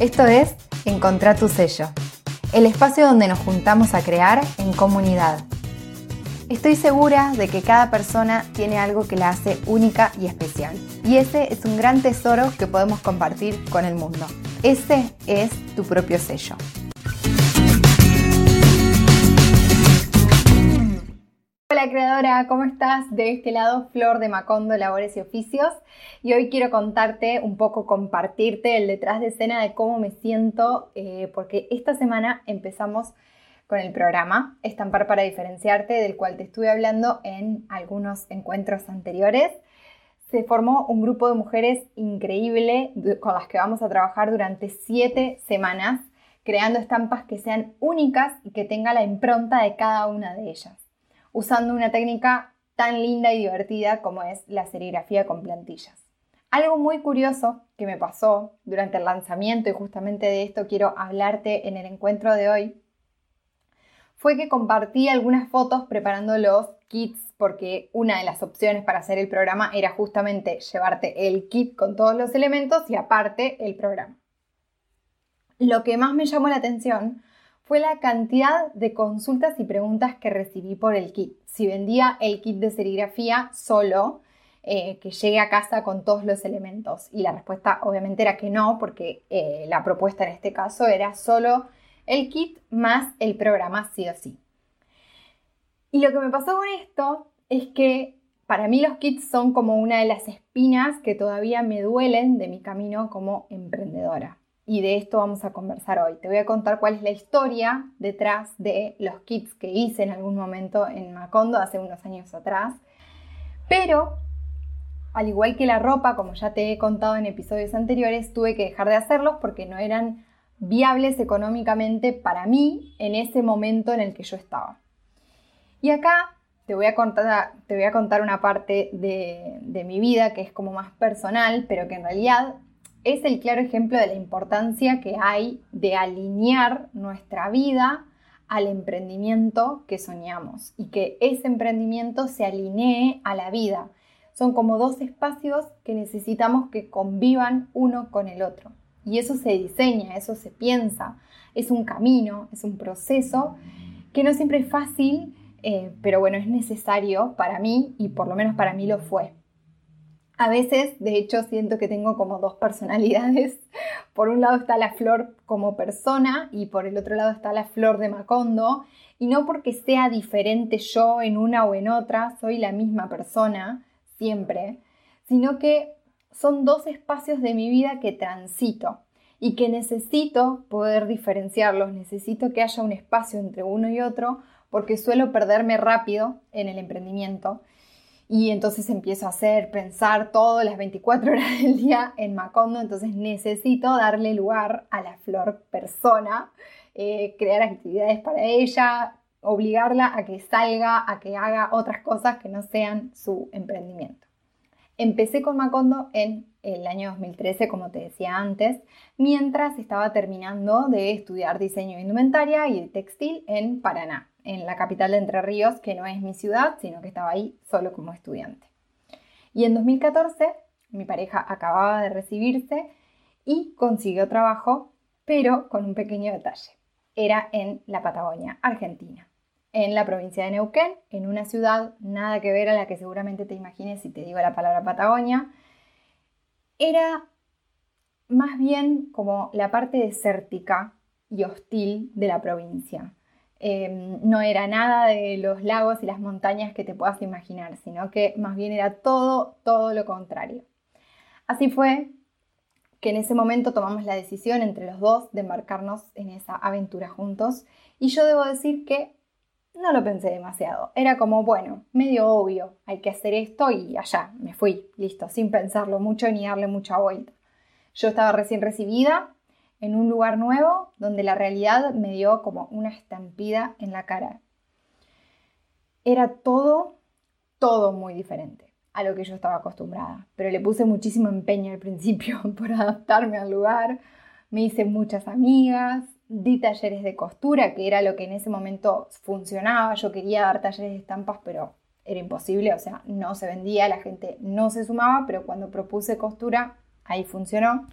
Esto es Encontrar tu sello, el espacio donde nos juntamos a crear en comunidad. Estoy segura de que cada persona tiene algo que la hace única y especial. Y ese es un gran tesoro que podemos compartir con el mundo. Ese es tu propio sello. Hola creadora, ¿cómo estás? De este lado, Flor de Macondo, Labores y Oficios. Y hoy quiero contarte un poco, compartirte el detrás de escena de cómo me siento, eh, porque esta semana empezamos con el programa Estampar para diferenciarte, del cual te estuve hablando en algunos encuentros anteriores. Se formó un grupo de mujeres increíble con las que vamos a trabajar durante siete semanas, creando estampas que sean únicas y que tenga la impronta de cada una de ellas usando una técnica tan linda y divertida como es la serigrafía con plantillas. Algo muy curioso que me pasó durante el lanzamiento y justamente de esto quiero hablarte en el encuentro de hoy fue que compartí algunas fotos preparando los kits porque una de las opciones para hacer el programa era justamente llevarte el kit con todos los elementos y aparte el programa. Lo que más me llamó la atención fue la cantidad de consultas y preguntas que recibí por el kit. Si vendía el kit de serigrafía solo, eh, que llegue a casa con todos los elementos. Y la respuesta obviamente era que no, porque eh, la propuesta en este caso era solo el kit más el programa sí o sí. Y lo que me pasó con esto es que para mí los kits son como una de las espinas que todavía me duelen de mi camino como emprendedora y de esto vamos a conversar hoy. Te voy a contar cuál es la historia detrás de los kits que hice en algún momento en Macondo hace unos años atrás. Pero, al igual que la ropa, como ya te he contado en episodios anteriores, tuve que dejar de hacerlos porque no eran viables económicamente para mí en ese momento en el que yo estaba. Y acá te voy a contar, te voy a contar una parte de, de mi vida que es como más personal, pero que en realidad es el claro ejemplo de la importancia que hay de alinear nuestra vida al emprendimiento que soñamos y que ese emprendimiento se alinee a la vida. Son como dos espacios que necesitamos que convivan uno con el otro. Y eso se diseña, eso se piensa, es un camino, es un proceso que no siempre es fácil, eh, pero bueno, es necesario para mí y por lo menos para mí lo fue. A veces, de hecho, siento que tengo como dos personalidades. Por un lado está la flor como persona y por el otro lado está la flor de Macondo. Y no porque sea diferente yo en una o en otra, soy la misma persona siempre, sino que son dos espacios de mi vida que transito y que necesito poder diferenciarlos, necesito que haya un espacio entre uno y otro porque suelo perderme rápido en el emprendimiento y entonces empiezo a hacer, pensar todas las 24 horas del día en Macondo, entonces necesito darle lugar a la flor persona, eh, crear actividades para ella, obligarla a que salga, a que haga otras cosas que no sean su emprendimiento. Empecé con Macondo en el año 2013, como te decía antes, mientras estaba terminando de estudiar diseño de indumentaria y de textil en Paraná en la capital de Entre Ríos, que no es mi ciudad, sino que estaba ahí solo como estudiante. Y en 2014 mi pareja acababa de recibirse y consiguió trabajo, pero con un pequeño detalle. Era en la Patagonia, Argentina, en la provincia de Neuquén, en una ciudad nada que ver a la que seguramente te imagines si te digo la palabra Patagonia. Era más bien como la parte desértica y hostil de la provincia. Em, no era nada de los lagos y las montañas que te puedas imaginar, sino que más bien era todo, todo lo contrario. Así fue que en ese momento tomamos la decisión entre los dos de embarcarnos en esa aventura juntos y yo debo decir que no lo pensé demasiado. Era como, bueno, medio obvio, hay que hacer esto y allá, me fui, listo, sin pensarlo mucho ni darle mucha vuelta. Yo estaba recién recibida, en un lugar nuevo donde la realidad me dio como una estampida en la cara. Era todo, todo muy diferente a lo que yo estaba acostumbrada, pero le puse muchísimo empeño al principio por adaptarme al lugar, me hice muchas amigas, di talleres de costura, que era lo que en ese momento funcionaba, yo quería dar talleres de estampas, pero era imposible, o sea, no se vendía, la gente no se sumaba, pero cuando propuse costura, ahí funcionó.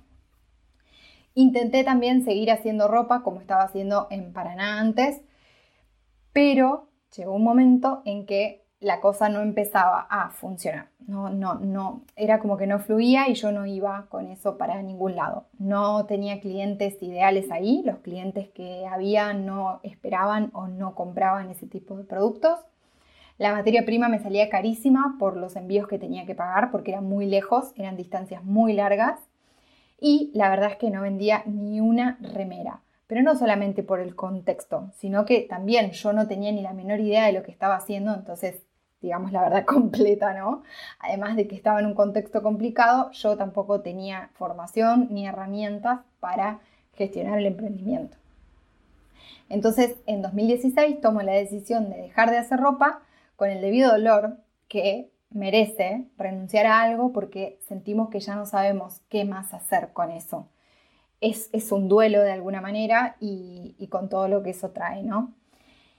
Intenté también seguir haciendo ropa como estaba haciendo en Paraná antes, pero llegó un momento en que la cosa no empezaba a funcionar. No, no, no, era como que no fluía y yo no iba con eso para ningún lado. No tenía clientes ideales ahí, los clientes que había no esperaban o no compraban ese tipo de productos. La materia prima me salía carísima por los envíos que tenía que pagar porque eran muy lejos, eran distancias muy largas y la verdad es que no vendía ni una remera. Pero no solamente por el contexto, sino que también yo no tenía ni la menor idea de lo que estaba haciendo, entonces, digamos la verdad completa, ¿no? Además de que estaba en un contexto complicado, yo tampoco tenía formación ni herramientas para gestionar el emprendimiento. Entonces, en 2016 tomo la decisión de dejar de hacer ropa con el debido dolor que merece renunciar a algo porque sentimos que ya no sabemos qué más hacer con eso. Es, un duelo de alguna manera y, y con todo lo que eso trae, ¿no?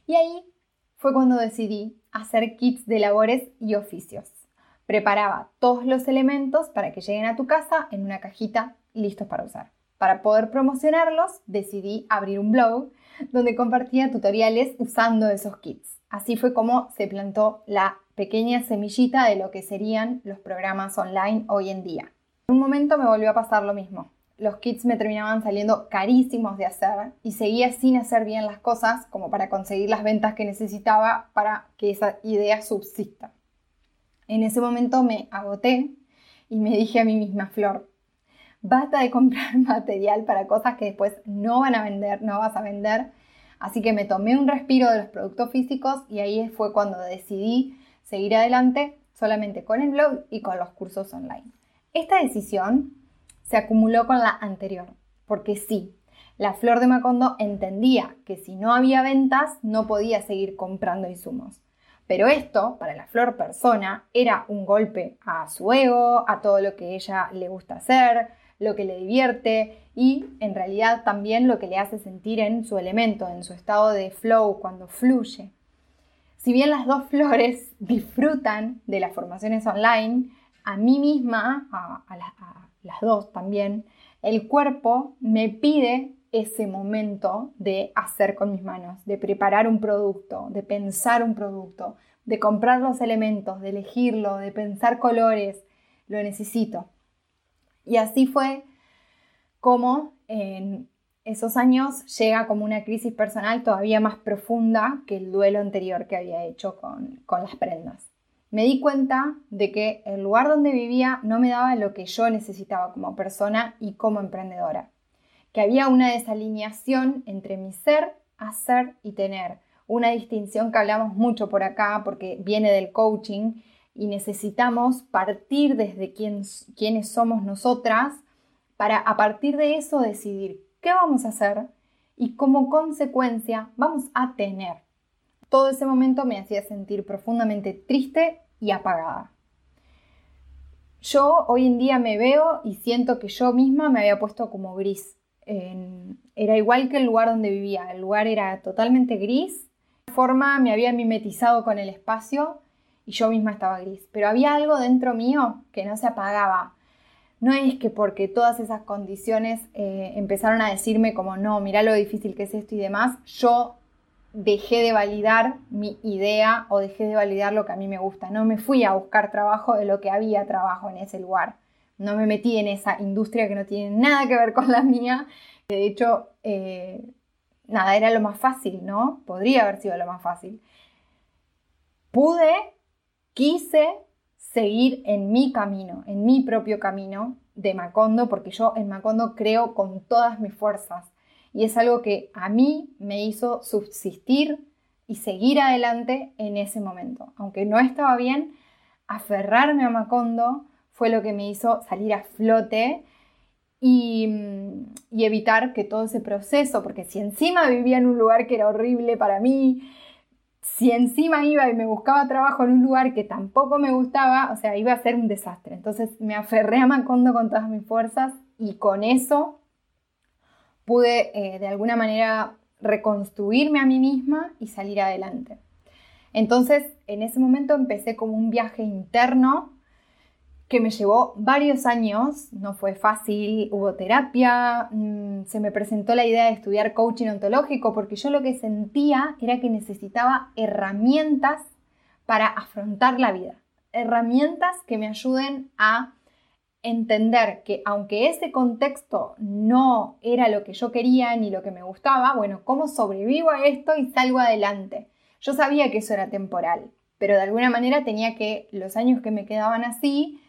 Y ahí fue cuando decidí hacer kits de labores y oficios. Preparaba todos los elementos para que lleguen a tu casa en una cajita listos para usar. Para poder promocionarlos, decidí abrir un blog donde compartía tutoriales usando esos kits. Así fue como se plantó la pequeña semillita de lo que serían los programas online hoy en día. En un momento me volvió a pasar lo mismo. Los kits me terminaban saliendo carísimos de hacer y seguía sin hacer bien las cosas como para conseguir las ventas que necesitaba para que esa idea subsista. En ese momento me agoté y me dije a mí misma, Flor, basta de comprar material para cosas que después no van a vender, no vas a vender Así que me tomé un respiro de los productos físicos y ahí fue cuando decidí seguir adelante solamente con el blog y con los cursos online. Esta decisión se acumuló con la anterior, porque sí, la flor de Macondo entendía que si no había ventas no podía seguir comprando insumos. Pero esto, para la flor persona, era un golpe a su ego, a todo lo que ella le gusta hacer, lo que le divierte y en realidad también lo que le hace sentir en su elemento, en su estado de flow, cuando fluye. Si bien las dos flores disfrutan de las formaciones online, a mí misma, a, las dos también, el cuerpo me pide ese momento de hacer con mis manos, de preparar un producto, de pensar un producto, de comprar los elementos, de elegirlo, de pensar colores, lo necesito. Y así fue como en esos años llega como una crisis personal todavía más profunda que el duelo anterior que había hecho con, con las prendas. Me di cuenta de que el lugar donde vivía no me daba lo que yo necesitaba como persona y como emprendedora, que había una desalineación entre mi ser, hacer y tener, una distinción que hablamos mucho por acá porque viene del coaching y necesitamos partir desde quién, quiénes somos nosotras para a partir de eso decidir qué vamos a hacer y como consecuencia vamos a tener. Todo ese momento me hacía sentir profundamente triste y apagada. Yo hoy en día me veo y siento que yo misma me había puesto como gris. era igual que el lugar donde vivía. El lugar era totalmente gris. De forma me había mimetizado con el espacio y yo misma estaba gris. Pero había algo dentro mío que no se apagaba. No es que porque todas esas condiciones eh, empezaron a decirme como, no, mira lo difícil que es esto y demás, yo dejé de validar mi idea o dejé de validar lo que a mí me gusta. No me fui a buscar trabajo de lo que había trabajo en ese lugar. No me metí en esa industria que no tiene nada que ver con la mía. De hecho, eh, nada, era lo más fácil, ¿no? Podría haber sido lo más fácil. Pude quise seguir en mi camino, en mi propio camino de Macondo, porque yo en Macondo creo con todas mis fuerzas. Y es algo que a mí me hizo subsistir y seguir adelante en ese momento. Aunque no estaba bien, aferrarme a Macondo fue lo que me hizo salir a flote y, y, evitar que todo ese proceso, porque si encima vivía en un lugar que era horrible para mí, si encima iba y me buscaba trabajo en un lugar que tampoco me gustaba, o sea, iba a ser un desastre. Entonces me aferré a Macondo con todas mis fuerzas y con eso pude eh, de alguna manera reconstruirme a mí misma y salir adelante. Entonces, en ese momento empecé como un viaje interno que me llevó varios años, no fue fácil, hubo terapia, mm, se me presentó la idea de estudiar coaching ontológico porque yo lo que sentía era que necesitaba herramientas para afrontar la vida, herramientas que me ayuden a entender que aunque ese contexto no era lo que yo quería ni lo que me gustaba, bueno, ¿cómo sobrevivo a esto y salgo adelante? Yo sabía que eso era temporal, pero de alguna manera tenía que los años que me quedaban así,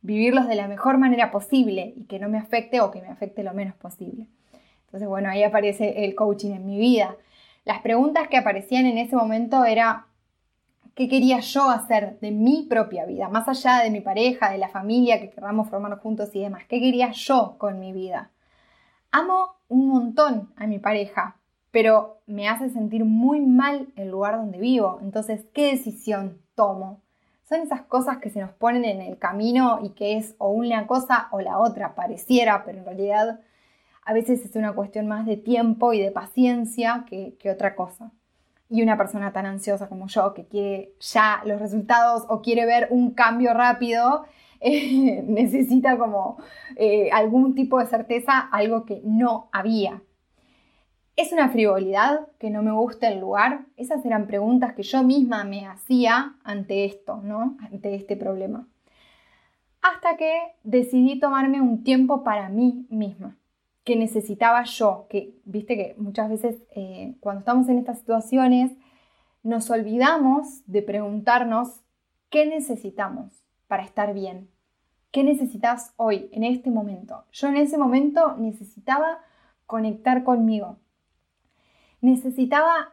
vivirlos de la mejor manera posible y que no me afecte o que me afecte lo menos posible. Entonces, bueno, ahí aparece el coaching en mi vida. Las preguntas que aparecían en ese momento era, ¿qué quería yo hacer de mi propia vida? Más allá de mi pareja, de la familia que queramos formar juntos y demás, ¿qué quería yo con mi vida? Amo un montón a mi pareja, pero me hace sentir muy mal el lugar donde vivo. Entonces, ¿qué decisión tomo? Son esas cosas que se nos ponen en el camino y que es o una cosa o la otra, pareciera, pero en realidad a veces es una cuestión más de tiempo y de paciencia que, otra cosa. Y una persona tan ansiosa como yo, que quiere ya los resultados o quiere ver un cambio rápido, eh, necesita como eh, algún tipo de certeza, algo que no había. ¿Es una frivolidad que no me gusta el lugar? Esas eran preguntas que yo misma me hacía ante esto, ¿no? Ante este problema. Hasta que decidí tomarme un tiempo para mí misma, que necesitaba yo, que viste que muchas veces eh, cuando estamos en estas situaciones nos olvidamos de preguntarnos qué necesitamos para estar bien. ¿Qué necesitas hoy, en este momento? Yo en ese momento necesitaba conectar conmigo, necesitaba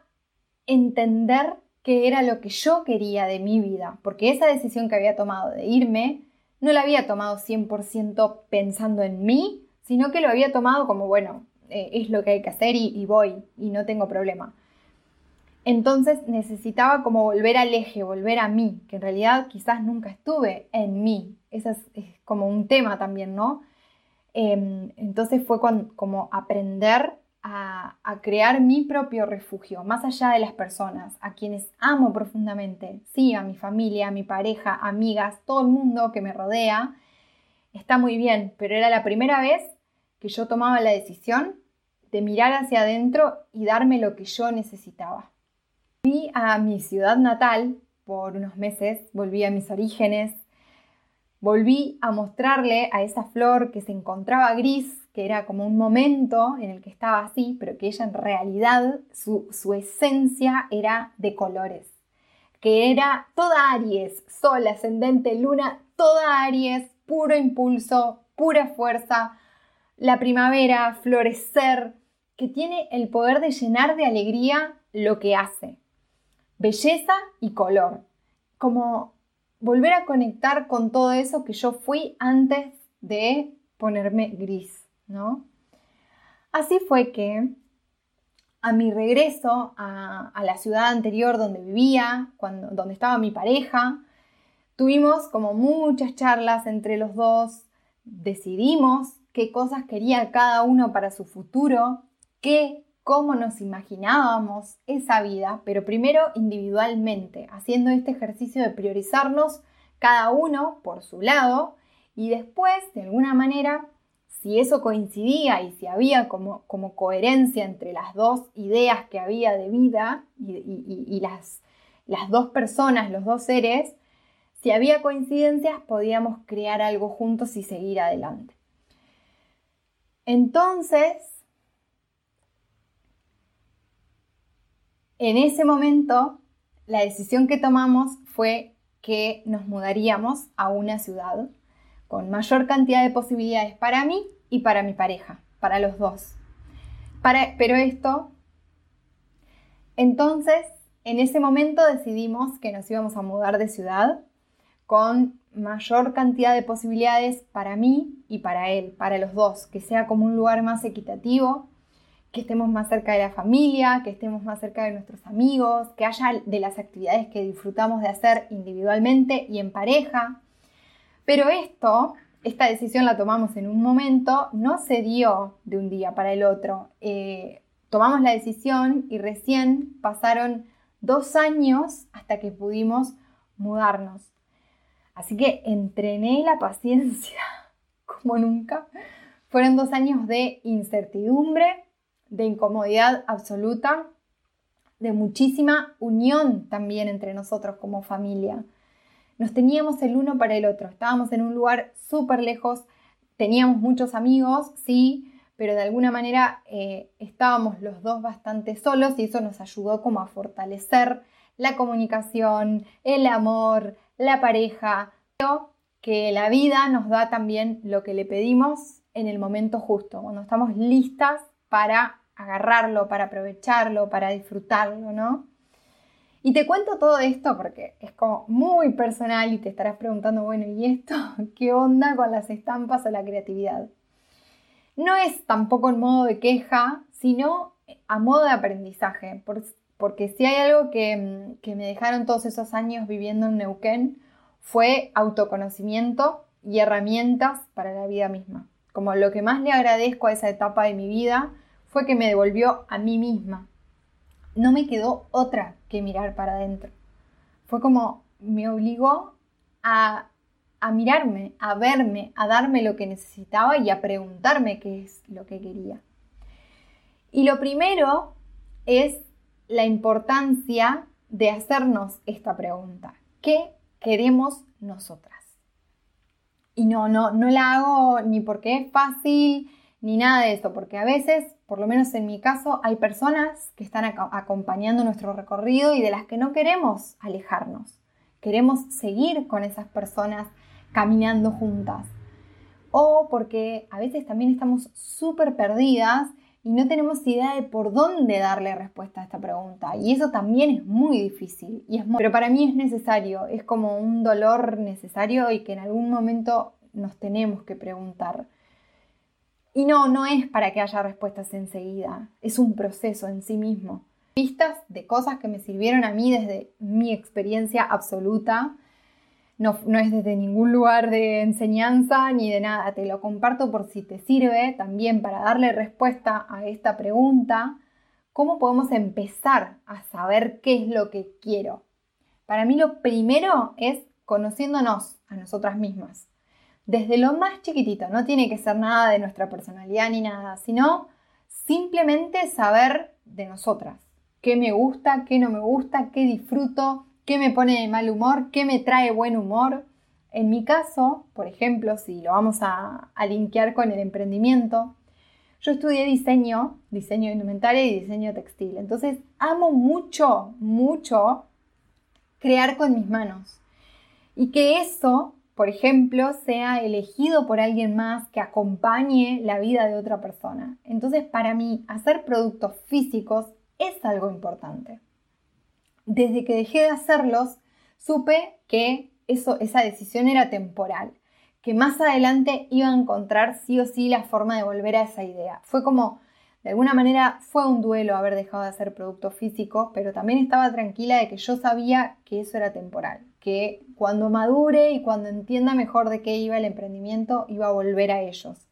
entender qué era lo que yo quería de mi vida, porque esa decisión que había tomado de irme no la había tomado 100% pensando en mí, sino que lo había tomado como, bueno, eh, es lo que hay que hacer y, voy y no tengo problema. Entonces necesitaba como volver al eje, volver a mí, que en realidad quizás nunca estuve en mí. Ese es, como un tema también, ¿no? Em, entonces fue como aprender a, crear mi propio refugio, más allá de las personas, a quienes amo profundamente, sí, a mi familia, a mi pareja, amigas, todo el mundo que me rodea, está muy bien, pero era la primera vez que yo tomaba la decisión de mirar hacia adentro y darme lo que yo necesitaba. Volví a mi ciudad natal por unos meses, volví a mis orígenes, volví a mostrarle a esa flor que se encontraba gris que era como un momento en el que estaba así, pero que ella en realidad, su, esencia era de colores, que era toda Aries, Sol, ascendente, luna, toda Aries, puro impulso, pura fuerza, la primavera, florecer, que tiene el poder de llenar de alegría lo que hace. Belleza y color. Como volver a conectar con todo eso que yo fui antes de ponerme gris. ¿no? Así fue que a mi regreso a, la ciudad anterior donde vivía, cuando, donde estaba mi pareja, tuvimos como muchas charlas entre los dos, decidimos qué cosas quería cada uno para su futuro, qué, cómo nos imaginábamos esa vida, pero primero individualmente, haciendo este ejercicio de priorizarnos cada uno por su lado y después, de alguna manera, si eso coincidía y si había como, como coherencia entre las dos ideas que había de vida y, las, las dos personas, los dos seres, si había coincidencias podíamos crear algo juntos y seguir adelante. Entonces, en ese momento, la decisión que tomamos fue que nos mudaríamos a una ciudad con mayor cantidad de posibilidades para mí y para mi pareja, para los dos. pero esto, entonces, en ese momento decidimos que nos íbamos a mudar de ciudad con mayor cantidad de posibilidades para mí y para él, para los dos, que sea como un lugar más equitativo, que estemos más cerca de la familia, que estemos más cerca de nuestros amigos, que haya de las actividades que disfrutamos de hacer individualmente y en pareja, pero esto, esta decisión la tomamos en un momento, no se dio de un día para el otro. Eh, tomamos la decisión y recién pasaron dos años hasta que pudimos mudarnos. Así que entrené la paciencia como nunca. Fueron dos años de incertidumbre, de incomodidad absoluta, de muchísima unión también entre nosotros como familia. Nos teníamos el uno para el otro, estábamos en un lugar súper lejos, teníamos muchos amigos, sí, pero de alguna manera eh, estábamos los dos bastante solos y eso nos ayudó como a fortalecer la comunicación, el amor, la pareja. Creo que la vida nos da también lo que le pedimos en el momento justo, cuando estamos listas para agarrarlo, para aprovecharlo, para disfrutarlo, ¿no? Y te cuento todo esto porque es como muy personal y te estarás preguntando, bueno, ¿y esto qué onda con las estampas o la creatividad? No es tampoco en modo de queja, sino a modo de aprendizaje, porque si hay algo que, que me dejaron todos esos años viviendo en Neuquén, fue autoconocimiento y herramientas para la vida misma. Como lo que más le agradezco a esa etapa de mi vida fue que me devolvió a mí misma. No me quedó otra que mirar para adentro. Fue como me obligó a, a mirarme, a verme, a darme lo que necesitaba y a preguntarme qué es lo que quería. Y lo primero es la importancia de hacernos esta pregunta. ¿Qué queremos nosotras? Y no, no, no la hago ni porque es fácil, ni nada de eso, porque a veces, por lo menos en mi caso, hay personas que están acompañando nuestro recorrido y de las que no queremos alejarnos. Queremos seguir con esas personas caminando juntas. O porque a veces también estamos súper perdidas y no tenemos idea de por dónde darle respuesta a esta pregunta. Y eso también es muy difícil. Y es Pero para mí es necesario, es como un dolor necesario y que en algún momento nos tenemos que preguntar. Y no, no es para que haya respuestas enseguida, es un proceso en sí mismo. Pistas de cosas que me sirvieron a mí desde mi experiencia absoluta. No, es desde ningún lugar de enseñanza ni de nada. Te lo comparto por si te sirve también para darle respuesta a esta pregunta. ¿Cómo podemos empezar a saber qué es lo que quiero? Para mí lo primero es conociéndonos a nosotras mismas desde lo más chiquitito, no tiene que ser nada de nuestra personalidad ni nada, sino simplemente saber de nosotras, qué me gusta, qué no me gusta, qué disfruto, qué me pone de mal humor, qué me trae buen humor. En mi caso, por ejemplo, si lo vamos a, a linkear con el emprendimiento, yo estudié diseño, diseño de indumentaria y diseño textil. Entonces, amo mucho, mucho crear con mis manos. Y que eso por ejemplo, sea elegido por alguien más que acompañe la vida de otra persona. Entonces, para mí, hacer productos físicos es algo importante. Desde que dejé de hacerlos, supe que eso, esa decisión era temporal, que más adelante iba a encontrar sí o sí la forma de volver a esa idea. Fue como, de alguna manera, fue un duelo haber dejado de hacer productos físicos, pero también estaba tranquila de que yo sabía que eso era temporal que cuando madure y cuando entienda mejor de qué iba el emprendimiento, iba a volver a ellos.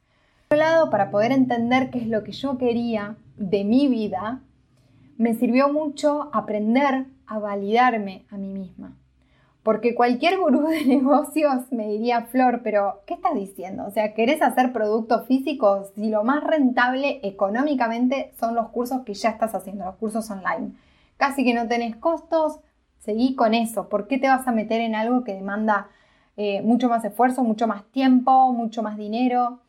Por otro lado, para poder entender qué es lo que yo quería de mi vida, me sirvió mucho aprender a validarme a mí misma. Porque cualquier gurú de negocios me diría, Flor, pero ¿qué estás diciendo? O sea, ¿querés hacer productos físicos si lo más rentable económicamente son los cursos que ya estás haciendo, los cursos online? Casi que no tenés costos, Seguí con eso. ¿Por qué te vas a meter en algo que demanda eh, mucho más esfuerzo, mucho más tiempo, mucho más dinero?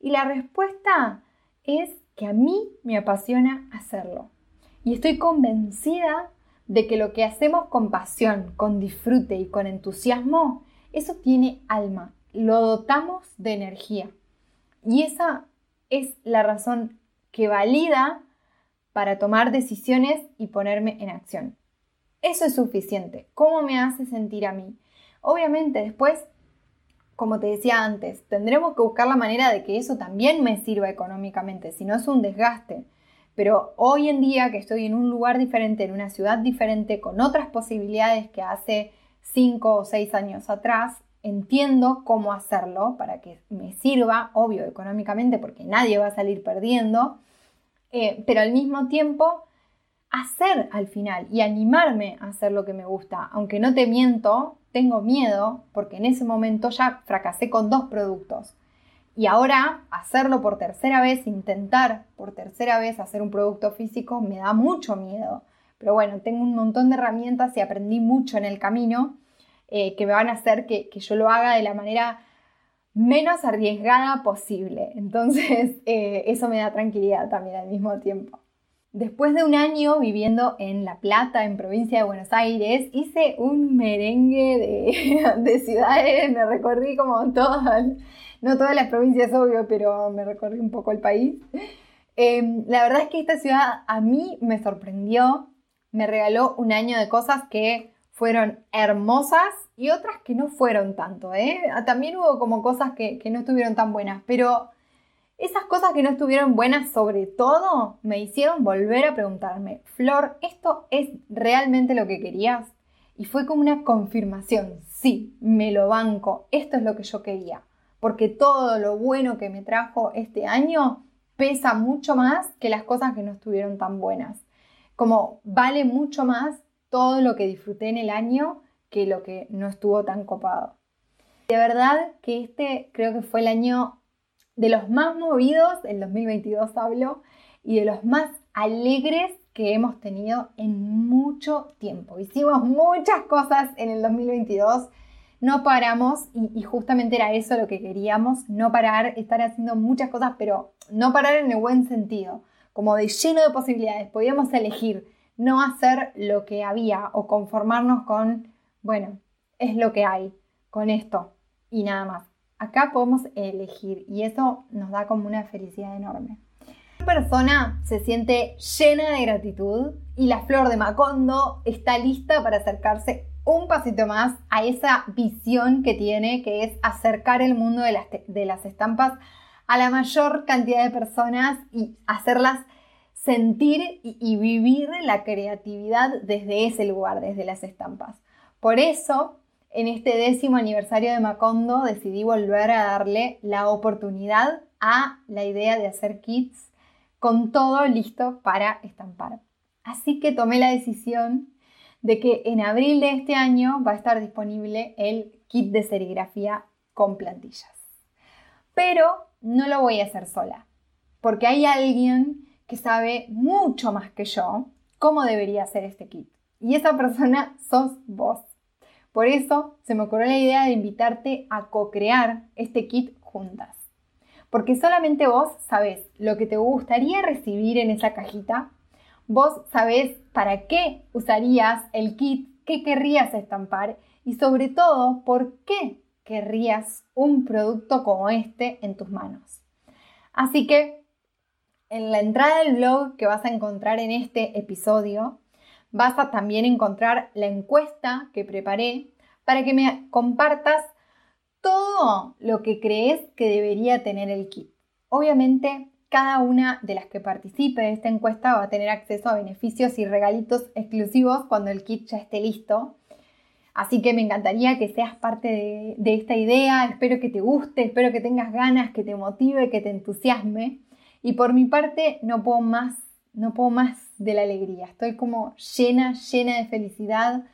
Y la respuesta es que a mí me apasiona hacerlo. Y estoy convencida de que lo que hacemos con pasión, con disfrute y con entusiasmo, eso tiene alma. Lo dotamos de energía. Y esa es la razón que valida para tomar decisiones y ponerme en acción. Eso es suficiente. ¿Cómo me hace sentir a mí? Obviamente después, como te decía antes, tendremos que buscar la manera de que eso también me sirva económicamente, si no es un desgaste. Pero hoy en día que estoy en un lugar diferente, en una ciudad diferente, con otras posibilidades que hace cinco o seis años atrás, entiendo cómo hacerlo para que me sirva, obvio, económicamente, porque nadie va a salir perdiendo, eh, pero al mismo tiempo hacer al final y animarme a hacer lo que me gusta. Aunque no te miento, tengo miedo porque en ese momento ya fracasé con dos productos. Y ahora hacerlo por tercera vez, intentar por tercera vez hacer un producto físico, me da mucho miedo. Pero bueno, tengo un montón de herramientas y aprendí mucho en el camino eh, que me van a hacer que, yo lo haga de la manera menos arriesgada posible. Entonces, eh, eso me da tranquilidad también al mismo tiempo. Después de un año viviendo en La Plata, en provincia de Buenos Aires, hice un merengue de, de ciudades, me recorrí como todo no todas las provincias, obvio, pero me recorrí un poco el país. Em, la verdad es que esta ciudad a mí me sorprendió, me regaló un año de cosas que fueron hermosas y otras que no fueron tanto. ¿eh? También hubo como cosas que no estuvieron tan buenas, pero esas cosas que no estuvieron buenas sobre todo me hicieron volver a preguntarme, Flor, ¿esto es realmente lo que querías? Y fue como una confirmación, sí, me lo banco, esto es lo que yo quería porque todo lo bueno que me trajo este año pesa mucho más que las cosas que no estuvieron tan buenas. Como vale mucho más todo lo que disfruté en el año que lo que no estuvo tan copado. De verdad que este creo que fue el año de los más movidos, el 2022 hablo, y de los más alegres que hemos tenido en mucho tiempo. Hicimos muchas cosas en el 2022 no paramos y, justamente era eso lo que queríamos, no parar, estar haciendo muchas cosas, pero no parar en el buen sentido, como de lleno de posibilidades. Podíamos elegir no hacer lo que había o conformarnos con, bueno, es lo que hay, con esto y nada más. Acá podemos elegir y eso nos da como una felicidad enorme. La persona se siente llena de gratitud y la flor de Macondo está lista para acercarse un pasito más a esa visión que tiene, que es acercar el mundo de las, de las estampas a la mayor cantidad de personas y hacerlas sentir y, vivir la creatividad desde ese lugar, desde las estampas. Por eso, en este décimo aniversario de Macondo, decidí volver a darle la oportunidad a la idea de hacer kits con todo listo para estampar. Así que tomé la decisión de que en abril de este año va a estar disponible el kit de serigrafía con plantillas. Pero no lo voy a hacer sola, porque hay alguien que sabe mucho más que yo cómo debería ser este kit. Y esa persona sos vos. Por eso se me ocurrió la idea de invitarte a co-crear este kit juntas. Porque solamente vos sabés lo que te gustaría recibir en esa cajita Vos sabés para qué usarías el kit, qué querrías estampar y sobre todo por qué querrías un producto como este en tus manos. Así que en la entrada del blog que vas a encontrar en este episodio, vas a también encontrar la encuesta que preparé para que me compartas todo lo que crees que debería tener el kit. Obviamente cada una de las que participe de esta encuesta va a tener acceso a beneficios y regalitos exclusivos cuando el kit ya esté listo. Así que me encantaría que seas parte de, esta idea, espero que te guste, espero que tengas ganas, que te motive, que te entusiasme. Y por mi parte no puedo más, no puedo más de la alegría. Estoy como llena, llena de felicidad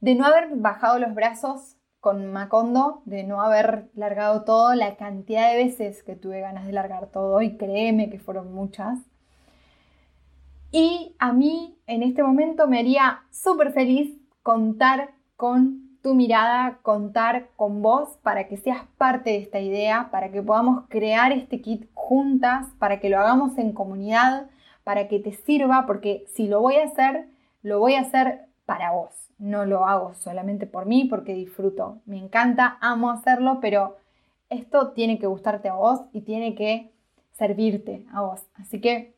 de no haber bajado los brazos con Macondo de no haber largado todo, la cantidad de veces que tuve ganas de largar todo y créeme que fueron muchas. Y a mí en este momento me haría súper feliz contar con tu mirada, contar con vos para que seas parte de esta idea, para que podamos crear este kit juntas, para que lo hagamos en comunidad, para que te sirva, porque si lo voy a hacer, lo voy a hacer para vos no lo hago solamente por mí, porque disfruto. Me encanta, amo hacerlo, pero esto tiene que gustarte a vos y tiene que servirte a vos. Así que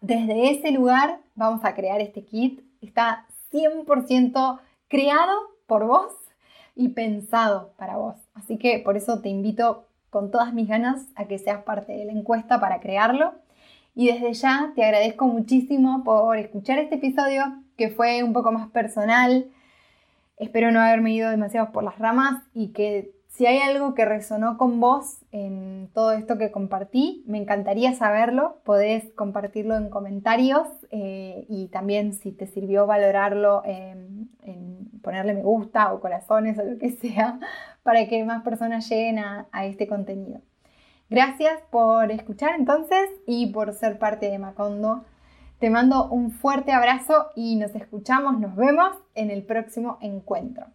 desde ese lugar vamos a crear este kit. Está 100% creado por vos y pensado para vos. Así que por eso te invito con todas mis ganas a que seas parte de la encuesta para crearlo. Y desde ya te agradezco muchísimo por escuchar este episodio que fue un poco más personal. Espero no haberme ido demasiado por las ramas y que Si hay algo que resonó con vos en todo esto que compartí, me encantaría saberlo. Podés compartirlo en comentarios eh, y también si te sirvió valorarlo en, ponerle me gusta o corazones o lo que sea para que más personas lleguen a, a este contenido. Gracias por escuchar entonces y por ser parte de Macondo. Te mando un fuerte abrazo y nos escuchamos, nos vemos en el próximo encuentro.